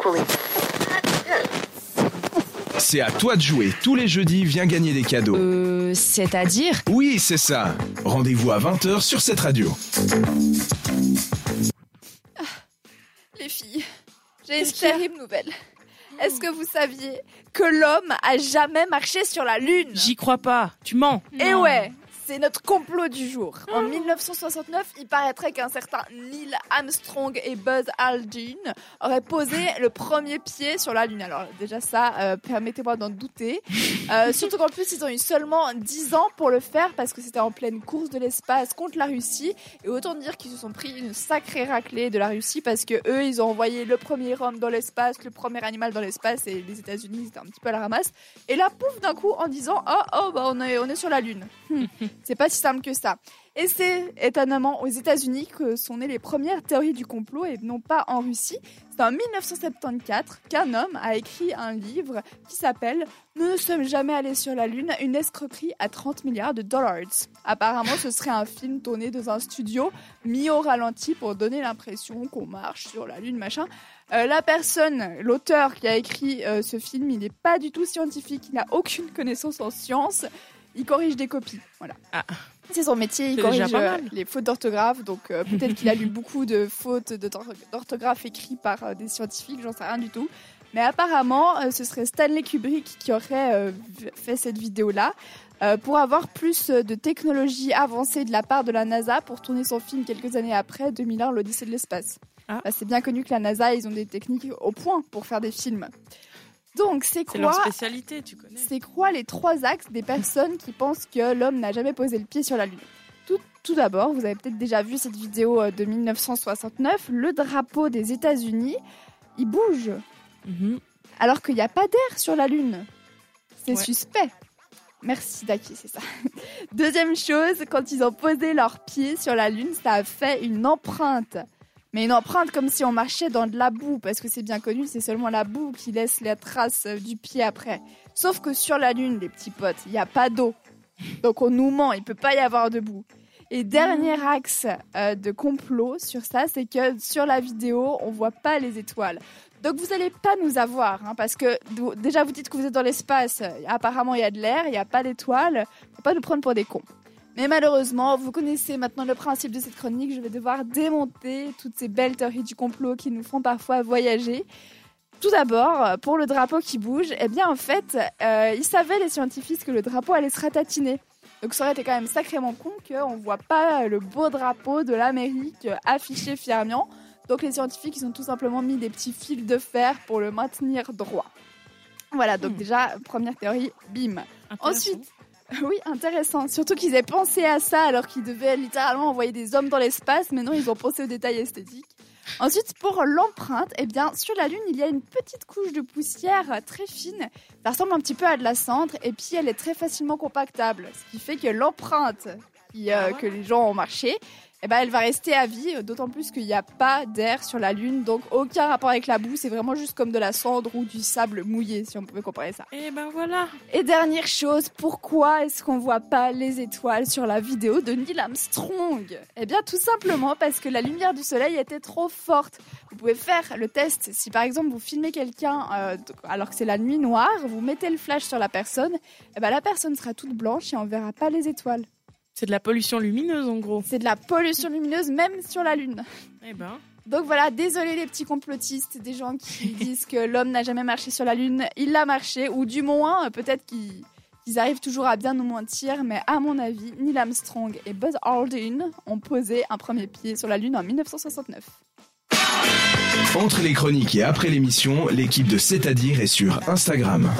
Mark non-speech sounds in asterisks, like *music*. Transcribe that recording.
equally. C'est à toi de jouer. Tous les jeudis, viens gagner des cadeaux. Euh, c'est-à-dire Oui, c'est ça. Rendez-vous à 20h sur cette radio. Les filles, j'ai une terrible nouvelle. Est-ce que vous saviez que l'homme a jamais marché sur la Lune? J'y crois pas. Tu mens. Et ouais, c'est notre complot du jour. En 1969, il paraîtrait qu'un certain Neil Armstrong et Buzz Aldrin auraient posé le premier pied sur la Lune. Alors déjà ça, euh, permettez-moi d'en douter. Euh, *laughs* surtout qu'en plus, ils ont eu seulement 10 ans pour le faire parce que c'était en pleine course de l'espace contre la Russie. Et autant dire qu'ils se sont pris une sacrée raclée de la Russie parce que eux, ils ont envoyé le premier homme dans l'espace, le premier animal dans l'espace et les États-Unis, c'était un petit peu à la ramasse. Et là, pouf, d'un coup, en disant, oh, oh, bah, on est, on est sur la Lune. *laughs* C'est pas si simple que ça. Et c'est étonnamment aux États-Unis que sont nées les premières théories du complot et non pas en Russie. C'est en 1974 qu'un homme a écrit un livre qui s'appelle Nous ne sommes jamais allés sur la Lune, une escroquerie à 30 milliards de dollars. Apparemment, ce serait un film tourné dans un studio mis au ralenti pour donner l'impression qu'on marche sur la Lune, machin. Euh, la personne, l'auteur qui a écrit euh, ce film, il n'est pas du tout scientifique, il n'a aucune connaissance en sciences il corrige des copies. Voilà. Ah. C'est son métier, il corrige euh, les fautes d'orthographe. Donc euh, peut-être qu'il a lu beaucoup de fautes d'orthographe écrites par euh, des scientifiques, j'en sais rien du tout. Mais apparemment, euh, ce serait Stanley Kubrick qui aurait euh, fait cette vidéo-là euh, pour avoir plus de technologie avancée de la part de la NASA pour tourner son film quelques années après, 2001, l'Odyssée de l'espace. Ah. Bah, c'est bien connu que la NASA, ils ont des techniques au point pour faire des films. Donc c'est leur quoi spécialité, tu connais. c'est quoi les trois axes des personnes qui pensent que l'homme n'a jamais posé le pied sur la Lune? Tout, tout d'abord, vous avez peut-être déjà vu cette vidéo euh, de 1969, le drapeau des États-Unis, il bouge Mhm. alors qu'il n'y a pas d'air sur la Lune. C'est Ouais. suspect. Merci Daki, c'est ça. *laughs* Deuxième chose, quand ils ont posé leurs pieds sur la Lune, ça a fait une empreinte. Mais une empreinte comme si on marchait dans de la boue, parce que c'est bien connu, c'est seulement la boue qui laisse la trace euh, du pied après. Sauf que sur la Lune, les petits potes, il n'y a pas d'eau. Donc on nous ment, il peut pas y avoir de boue. Et dernier axe euh, de complot sur ça, c'est que sur la vidéo, on voit pas les étoiles. Donc vous n'allez pas nous avoir, hein, parce que déjà vous dites que vous êtes dans l'espace, apparemment il y a de l'air, il n'y a pas d'étoiles, faut pas nous prendre pour des cons. Mais malheureusement, vous connaissez maintenant le principe de cette chronique, je vais devoir démonter toutes ces belles théories du complot qui nous font parfois voyager. Tout d'abord, pour le drapeau qui bouge, eh bien en fait, euh, ils savaient les scientifiques que le drapeau allait se ratatiner. Donc ça aurait été quand même sacrément con qu'on ne voit pas le beau drapeau de l'Amérique affiché fièrement. Donc les scientifiques, ils ont tout simplement mis des petits fils de fer pour le maintenir droit. Voilà, donc Hmm. déjà, première théorie, bim. Ensuite, *laughs* oui, intéressant. Surtout qu'ils aient pensé à ça alors qu'ils devaient littéralement envoyer des hommes dans l'espace, mais non, ils ont pensé aux détails esthétiques. Ensuite, pour l'empreinte, eh bien, sur la Lune, il y a une petite couche de poussière très fine. Ça ressemble un petit peu à de la cendre, et puis elle est très facilement compactable. Ce qui fait que l'empreinte qui, euh, Ah que les gens ont marché, eh ben, elle va rester à vie, euh, d'autant plus qu'il n'y a pas d'air sur la Lune, donc aucun rapport avec la boue, c'est vraiment juste comme de la cendre ou du sable mouillé, si on pouvait comparer ça. Et ben voilà. Et dernière chose, pourquoi est-ce qu'on voit pas les étoiles sur la vidéo de Neil Armstrong? Eh bien tout simplement parce que la lumière du soleil était trop forte. Vous pouvez faire le test si par exemple vous filmez quelqu'un euh, alors que c'est la nuit noire, vous mettez le flash sur la personne, eh ben la personne sera toute blanche et on verra pas les étoiles. C'est de la pollution lumineuse en gros. C'est de la pollution lumineuse même sur la lune. Eh ben. Donc voilà, désolé les petits complotistes, des gens qui *laughs* disent que l'homme n'a jamais marché sur la Lune. Il l'a marché, ou du moins, euh, peut-être qu'ils ils arrivent toujours à bien nous mentir, mais à mon avis, Neil Armstrong et Buzz Aldrin ont posé un premier pied sur la Lune en 1969. Entre les chroniques et après l'émission, l'équipe de C'est-à-dire est sur Instagram.